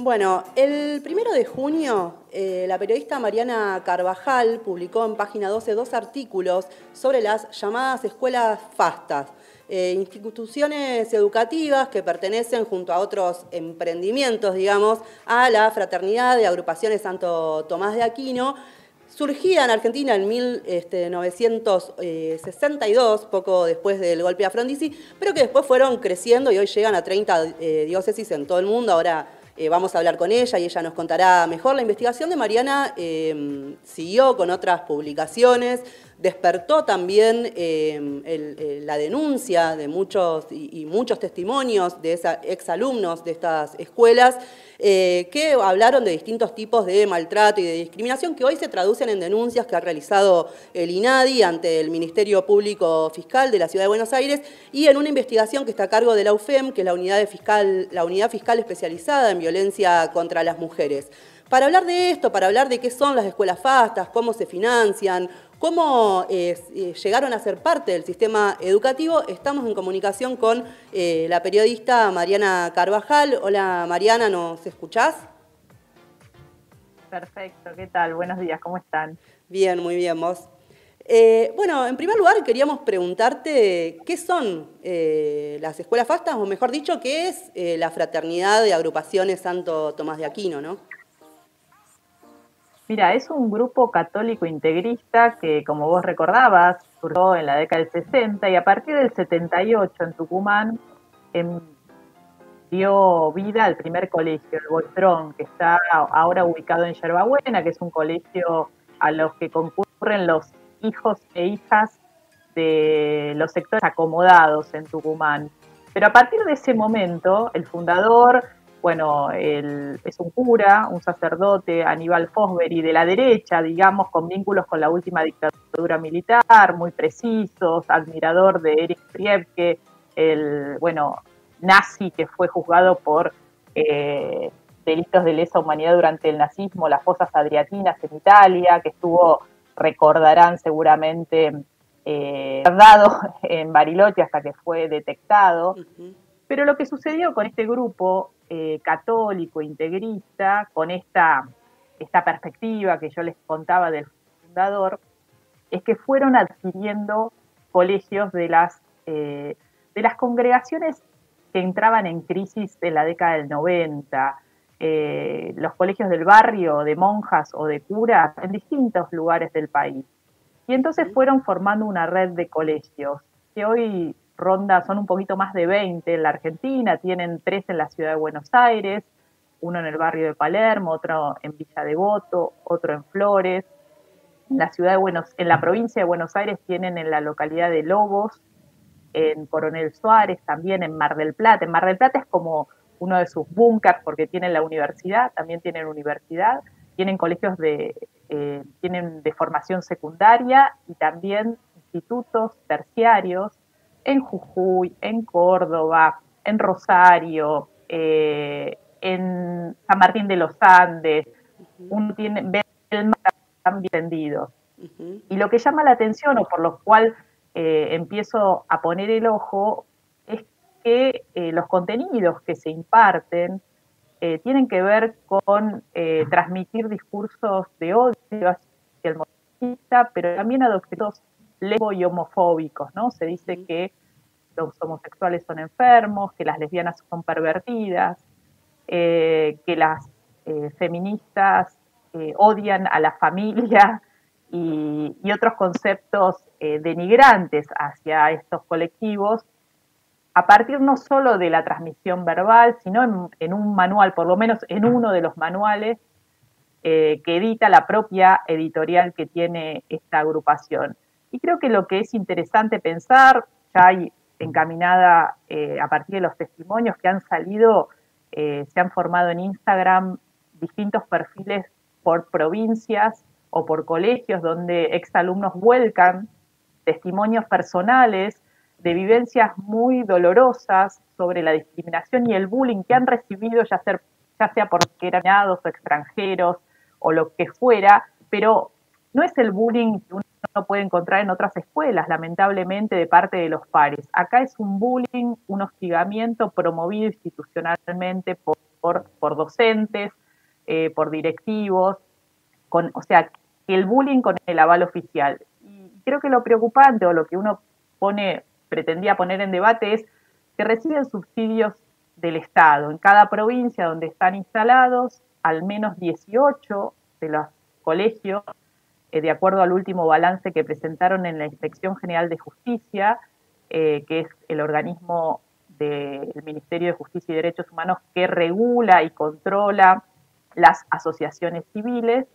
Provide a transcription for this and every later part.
Bueno, el primero de junio, eh, la periodista Mariana Carvajal publicó en página 12 dos artículos sobre las llamadas escuelas fastas, eh, instituciones educativas que pertenecen junto a otros emprendimientos, digamos, a la fraternidad de agrupaciones Santo Tomás de Aquino, surgida en Argentina en 1962, poco después del golpe a Frondizi, pero que después fueron creciendo y hoy llegan a 30 eh, diócesis en todo el mundo. Ahora eh, vamos a hablar con ella y ella nos contará mejor. La investigación de Mariana eh, siguió con otras publicaciones, despertó también eh, la denuncia de muchos y, muchos testimonios de exalumnos de estas escuelas que hablaron de distintos tipos de maltrato y de discriminación que hoy se traducen en denuncias que ha realizado el INADI ante el Ministerio Público Fiscal de la Ciudad de Buenos Aires y en una investigación que está a cargo de la UFEM, que es la unidad, fiscal, la unidad fiscal especializada en violencia contra las mujeres. Para hablar de esto, para hablar de qué son las escuelas fastas, cómo se financian, cómo eh, eh, llegaron a ser parte del sistema educativo, estamos en comunicación con eh, la periodista Mariana Carvajal. Hola Mariana, ¿nos escuchás? Perfecto, ¿qué tal? Buenos días, ¿cómo están? Bien, muy bien, vos. bueno, en primer lugar queríamos preguntarte qué son las escuelas fastas, o mejor dicho, qué es la fraternidad de agrupaciones Santo Tomás de Aquino, ¿no? Mira, es un grupo católico integrista que, como vos recordabas, surgió en la década del 60 y a partir del 78 en Tucumán em, dio vida al primer colegio, el Boltrón, que está ahora ubicado en Yerbabuena, que es un colegio a los que concurren los hijos e hijas de los sectores acomodados en Tucumán. Pero a partir de ese momento, el fundador bueno, es un cura, un sacerdote, Aníbal Fosbury, de la derecha, digamos, con vínculos con la última dictadura militar, muy precisos, admirador de Erich Priebke, el, bueno, nazi que fue juzgado por eh, delitos de lesa humanidad durante el nazismo, las fosas adriatinas en Italia, que estuvo, recordarán seguramente, eh, en Bariloche hasta que fue detectado. Pero lo que sucedió con este grupo eh, católico, integrista, con esta, esta perspectiva que yo les contaba del fundador, es que fueron adquiriendo colegios de las, eh, de las congregaciones que entraban en crisis en la década del 90, eh, los colegios del barrio, de monjas o de curas en distintos lugares del país. Y entonces fueron formando una red de colegios que hoy ronda, son un poquito más de 20 en la Argentina, tienen tres en la ciudad de Buenos Aires, uno en el barrio de Palermo, otro en Villa Devoto, otro en Flores. En la ciudad de Buenos, en la provincia de Buenos Aires tienen en la localidad de Lobos, en Coronel Suárez, también en Mar del Plata. En Mar del Plata es como uno de sus búnkers porque tienen la universidad, también tienen universidad, tienen colegios de, eh, tienen de formación secundaria y también institutos terciarios en Jujuy, en Córdoba, en Rosario, eh, en San Martín de los Andes, uno tiene ve el mar vendidos. Y lo que llama la atención o por lo cual eh, empiezo a poner el ojo es que eh, los contenidos que se imparten tienen que ver con transmitir discursos de odio hacia el moralista, pero también adoptos lesbo y homofóbicos, ¿no? Se dice que los homosexuales son enfermos, que las lesbianas son pervertidas, eh, que las eh, feministas eh, odian a la familia y, otros conceptos denigrantes hacia estos colectivos, a partir no solo de la transmisión verbal, sino en un manual, por lo menos en uno de los manuales que edita la propia editorial que tiene esta agrupación. Y creo que lo que es interesante pensar, ya hay encaminada eh, a partir de los testimonios que han salido, eh, se han formado en Instagram distintos perfiles por provincias o por colegios donde exalumnos vuelcan testimonios personales de vivencias muy dolorosas sobre la discriminación y el bullying que han recibido, ya, ser, ya sea porque eran o extranjeros o lo que fuera, pero no es el bullying que uno puede encontrar en otras escuelas, lamentablemente, de parte de los pares. Acá es un bullying, un hostigamiento promovido institucionalmente por por, docentes, eh, por directivos, con, o sea, el bullying con el aval oficial. Y creo que lo preocupante o lo que uno pone, pretendía poner en debate es que reciben subsidios del Estado. En cada provincia donde están instalados, al menos 18 de los colegios, eh, de acuerdo al último balance que presentaron en la Inspección General de Justicia, eh, que es el organismo del Ministerio de Justicia y Derechos Humanos que regula y controla las asociaciones civiles.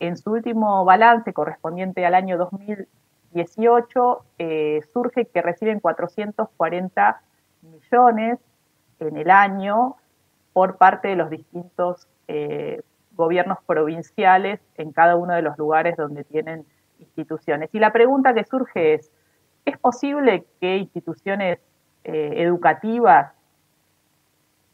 En su último balance correspondiente al año 2018, eh, surge que reciben 440 millones en el año por parte de los distintos gobiernos provinciales en cada uno de los lugares donde tienen instituciones. Y la pregunta que surge es, ¿es posible que instituciones eh, educativas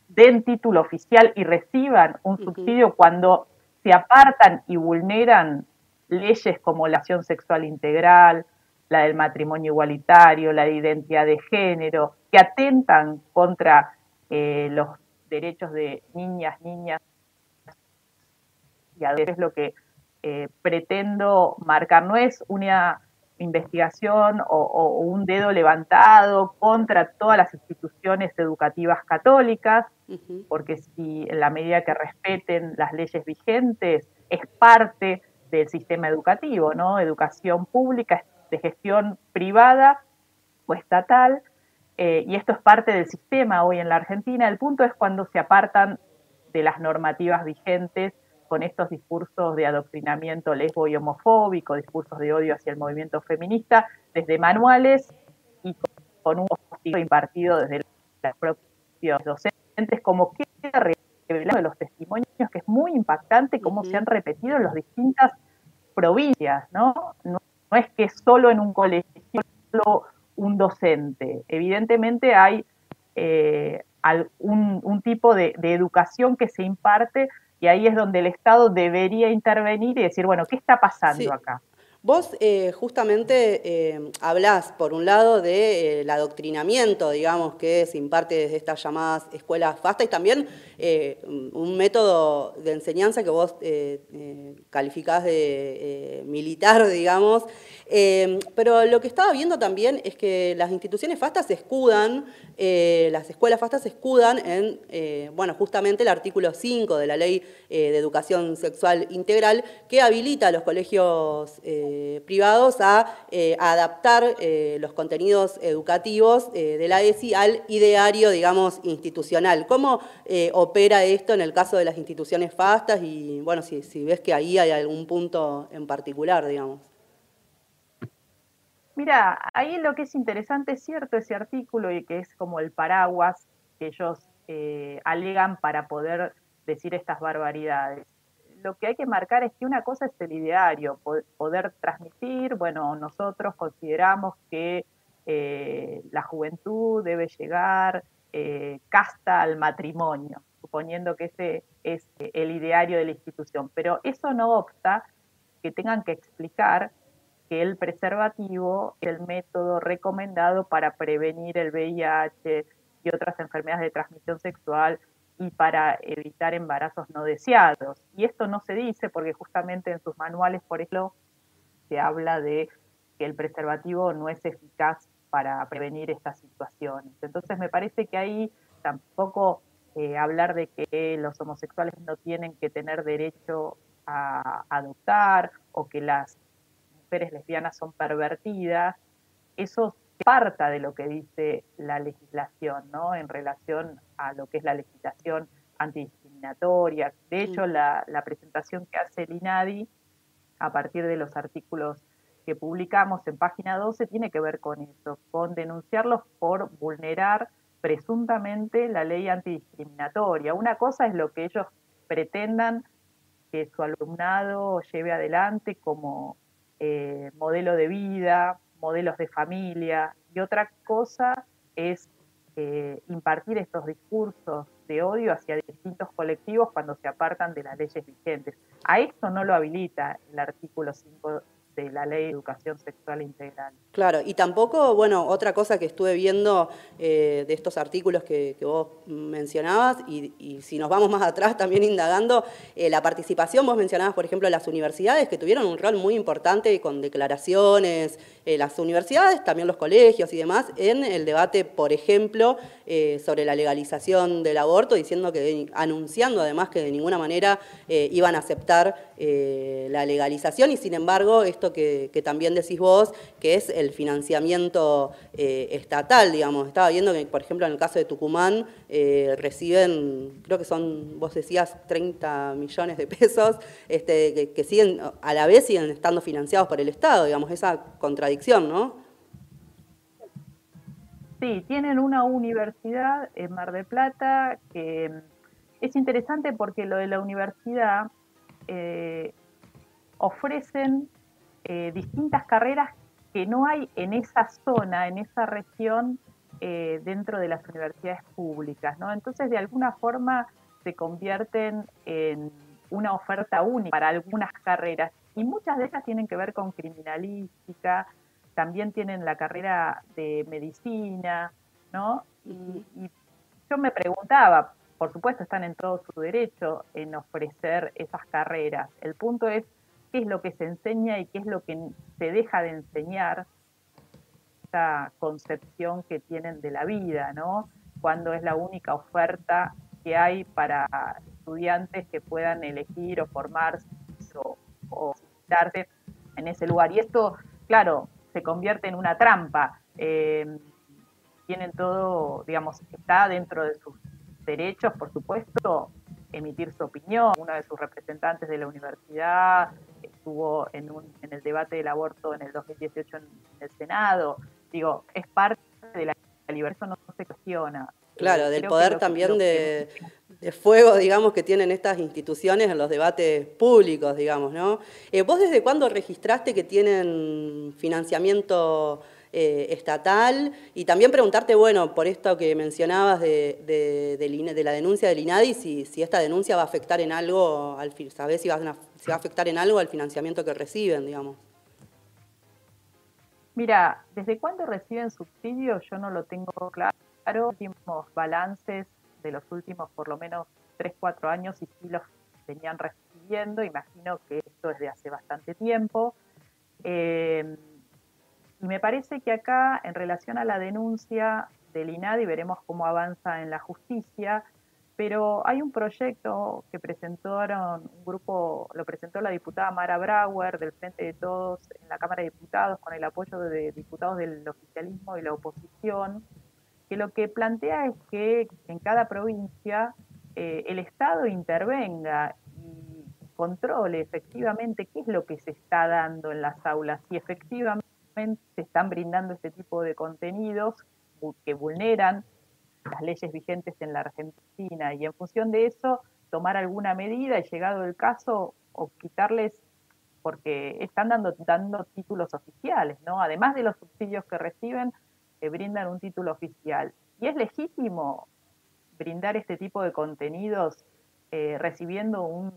den título oficial y reciban un subsidio cuando se apartan y vulneran leyes como la acción sexual integral, la del matrimonio igualitario, la de identidad de género, que atentan contra eh, los derechos de niñas, niñas Es lo que eh, pretendo marcar. No es una investigación o, un dedo levantado contra todas las instituciones educativas católicas, porque si en la medida que respeten las leyes vigentes es parte del sistema educativo, ¿no? Educación pública, de gestión privada o estatal, eh, y esto es parte del sistema hoy en la Argentina. El punto es cuando se apartan de las normativas vigentes con estos discursos de adoctrinamiento lesbo y homofóbico, discursos de odio hacia el movimiento feminista, desde manuales y con un castigo impartido desde los propios docentes, como queda revelado de los testimonios, que es muy impactante cómo se han repetido en las distintas provincias, ¿no? ¿no? es que solo en un colegio, solo un docente. Evidentemente hay eh, un, tipo de educación que se imparte y ahí es donde el Estado debería intervenir y decir, bueno, ¿qué está pasando acá? Vos eh, justamente eh, hablás, por un lado, del eh, adoctrinamiento, digamos, que se imparte desde estas llamadas escuelas FASTA y también un método de enseñanza que vos calificás de militar, digamos. pero lo que estaba viendo también es que las instituciones FASTA se escudan, las escuelas FASTA se escudan en, bueno, justamente el artículo 5 de la Ley de Educación Sexual Integral que habilita a los colegios eh, privados a, eh, adaptar eh, los contenidos educativos de la ESI al ideario, digamos, institucional. ¿Cómo opera esto en el caso de las instituciones fastas y, bueno, si, ves que ahí hay algún punto en particular, digamos? Mira, ahí lo que es interesante es cierto ese artículo y que es como el paraguas que ellos alegan para poder decir estas barbaridades lo que hay que marcar es que una cosa es el ideario, poder transmitir, bueno, nosotros consideramos que eh, la juventud debe llegar eh, casta al matrimonio, suponiendo que ese es el ideario de la institución, pero eso no obsta que tengan que explicar que el preservativo es el método recomendado para prevenir el VIH y otras enfermedades de transmisión sexual y para evitar embarazos no deseados. Y esto no se dice porque justamente en sus manuales, por ejemplo, se habla de que el preservativo no es eficaz para prevenir estas situaciones. Entonces me parece que ahí tampoco eh, hablar de que los homosexuales no tienen que tener derecho a adoptar o que las mujeres lesbianas son pervertidas, eso parta de lo que dice la legislación, ¿no? En relación a lo que es la legislación antidiscriminatoria. De hecho, la, presentación que hace el INADI a partir de los artículos que publicamos en página 12 tiene que ver con eso, con denunciarlos por vulnerar presuntamente la ley antidiscriminatoria. Una cosa es lo que ellos pretendan que su alumnado lleve adelante como eh, modelo de vida, modelos de familia, y otra cosa es eh, impartir estos discursos de odio hacia distintos colectivos cuando se apartan de las leyes vigentes. A esto no lo habilita el artículo 5 la ley de educación sexual integral. Claro, y tampoco, bueno, otra cosa que estuve viendo eh, de estos artículos que, vos mencionabas, y, si nos vamos más atrás también indagando, eh, la participación, vos mencionabas, por ejemplo, las universidades que tuvieron un rol muy importante con declaraciones, eh, las universidades, también los colegios y demás, en el debate, por ejemplo, sobre la legalización del aborto, diciendo que, anunciando además que de ninguna manera iban a aceptar la legalización, y sin embargo, esto que, también decís vos, que es el financiamiento eh, estatal, digamos. Estaba viendo que, por ejemplo, en el caso de Tucumán, eh, reciben, creo que son, vos decías, 30 millones de pesos, este, que, siguen, a la vez siguen estando financiados por el Estado, digamos, esa contradicción, ¿no? Sí, tienen una universidad en Mar del Plata que es interesante porque lo de la universidad eh, ofrecen distintas carreras que no hay en esa zona, en esa región, eh, dentro de las universidades públicas, ¿no? Entonces, de alguna forma, se convierten en una oferta única para algunas carreras y muchas de ellas tienen que ver con criminalística, también tienen la carrera de medicina, ¿no? Y, y yo me preguntaba, por supuesto están en todo su derecho en ofrecer esas carreras. El punto es qué es lo que se enseña y qué es lo que se deja de enseñar, esa concepción que tienen de la vida, ¿no? Cuando es la única oferta que hay para estudiantes que puedan elegir o formarse o, darse en ese lugar. Y esto, claro, se convierte en una trampa. Eh, tienen todo, digamos, está dentro de sus derechos, por supuesto, emitir su opinión. Uno de sus representantes de la universidad estuvo en, un, en el debate del aborto en el 2018 en el Senado. Digo, es parte de la libertad, eso no se cuestiona. Claro, del poder también de, fuego, digamos, que tienen estas instituciones en los debates públicos, digamos, ¿no? Eh, ¿Vos desde cuándo registraste que tienen financiamiento eh, estatal y también preguntarte, bueno, por esto que mencionabas de, de, la denuncia del INADI, si, si, esta denuncia va a afectar en algo, al, ¿sabés si si va a afectar en algo al financiamiento que reciben, digamos? Mira, ¿desde cuándo reciben subsidios? Yo no lo tengo claro. Últimos balances de los últimos por lo menos 3, 4 años y sí los venían recibiendo. Imagino que esto es de hace bastante tiempo. Eh, y me parece que acá, en relación a la denuncia del INADI, veremos cómo avanza en la justicia, pero hay un proyecto que presentaron un grupo, lo presentó la diputada Mara Brauer del Frente de Todos en la Cámara de Diputados con el apoyo de diputados del oficialismo y la oposición, que lo que plantea es que en cada provincia eh, el Estado intervenga y controle efectivamente qué es lo que se está dando en las aulas, y efectivamente se están brindando este tipo de contenidos que vulneran las leyes vigentes en la Argentina y en función de eso tomar alguna medida y llegado el caso o quitarles porque están dando, dando títulos oficiales, ¿no? Además de los subsidios que reciben, eh, brindan un título oficial. Y es legítimo brindar este tipo de contenidos eh, recibiendo un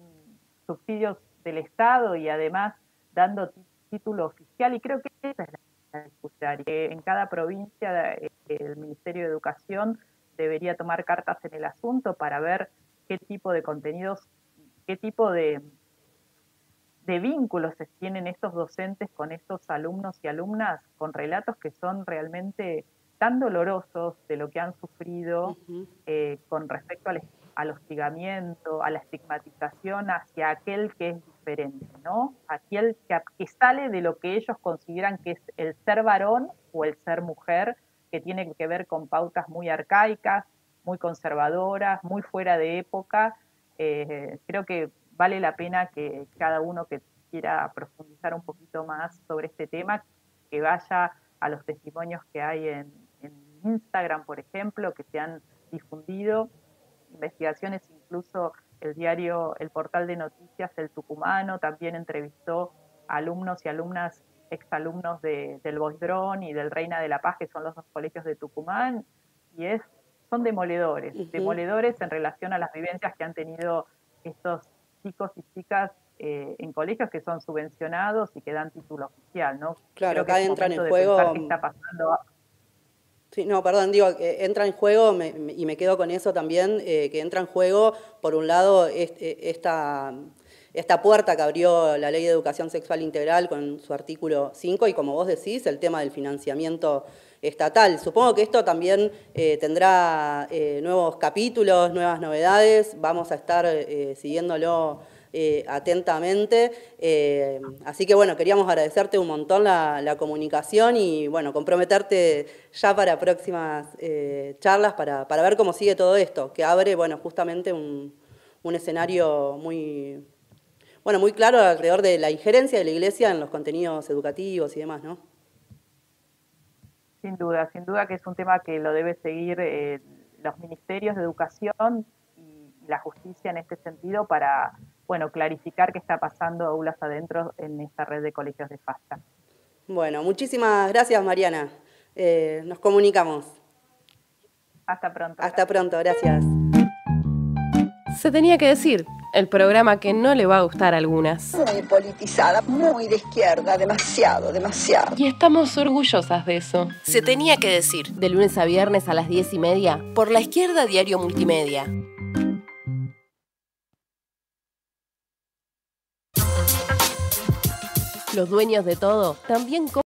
subsidio del Estado y además dando título oficial y creo que esa es la discusión. En cada provincia eh, el Ministerio de Educación debería tomar cartas en el asunto para ver qué tipo de contenidos, qué tipo de, de vínculos tienen estos docentes con estos alumnos y alumnas con relatos que son realmente tan dolorosos de lo que han sufrido eh, con respecto al, al, hostigamiento, a la estigmatización hacia aquel que es diferente, ¿no? Aquel que, sale de lo que ellos consideran que es el ser varón o el ser mujer, que tiene que ver con pautas muy arcaicas, muy conservadoras, muy fuera de época. Eh, creo que vale la pena que cada uno que quiera profundizar un poquito más sobre este tema, que vaya a los testimonios que hay en Instagram, por ejemplo, que se han difundido, investigaciones incluso el diario, el portal de noticias El Tucumano también entrevistó a alumnos y alumnas, exalumnos de, del Boisdrón y del Reina de la Paz, que son los dos colegios de Tucumán, y es, son demoledores, demoledores en relación a las vivencias que han tenido estos chicos y chicas eh, en colegios que son subvencionados y que dan título oficial, ¿no? Claro, acá entra en juego... está pasando Sí, no, perdón, digo, entra en juego, y me quedo con eso también, eh, que entra en juego, por un lado, esta, esta puerta que abrió la Ley de Educación Sexual Integral con su artículo 5 y, como vos decís, el tema del financiamiento estatal. Supongo que esto también eh, tendrá eh, nuevos capítulos, nuevas novedades, vamos a estar siguiéndolo eh, atentamente. Eh, así que bueno, queríamos agradecerte un montón la, comunicación y bueno, comprometerte ya para próximas eh, charlas para, ver cómo sigue todo esto, que abre bueno, justamente un, escenario muy, bueno, muy claro alrededor de la injerencia de la Iglesia en los contenidos educativos y demás, ¿no? Sin duda, sin duda que es un tema que lo debe seguir los ministerios de educación y la justicia en este sentido para bueno, clarificar qué está pasando aulas adentro en esta red de colegios de FASTA. Bueno, muchísimas gracias Mariana. Eh, nos comunicamos. Hasta pronto. Hasta pronto, gracias. Se tenía que decir, el programa que no le va a gustar a algunas. Muy politizada, muy de izquierda, demasiado, demasiado. Y estamos orgullosas de eso. Se tenía que decir, de lunes a viernes a las diez y media, por la izquierda Diario Multimedia. Los dueños de todo también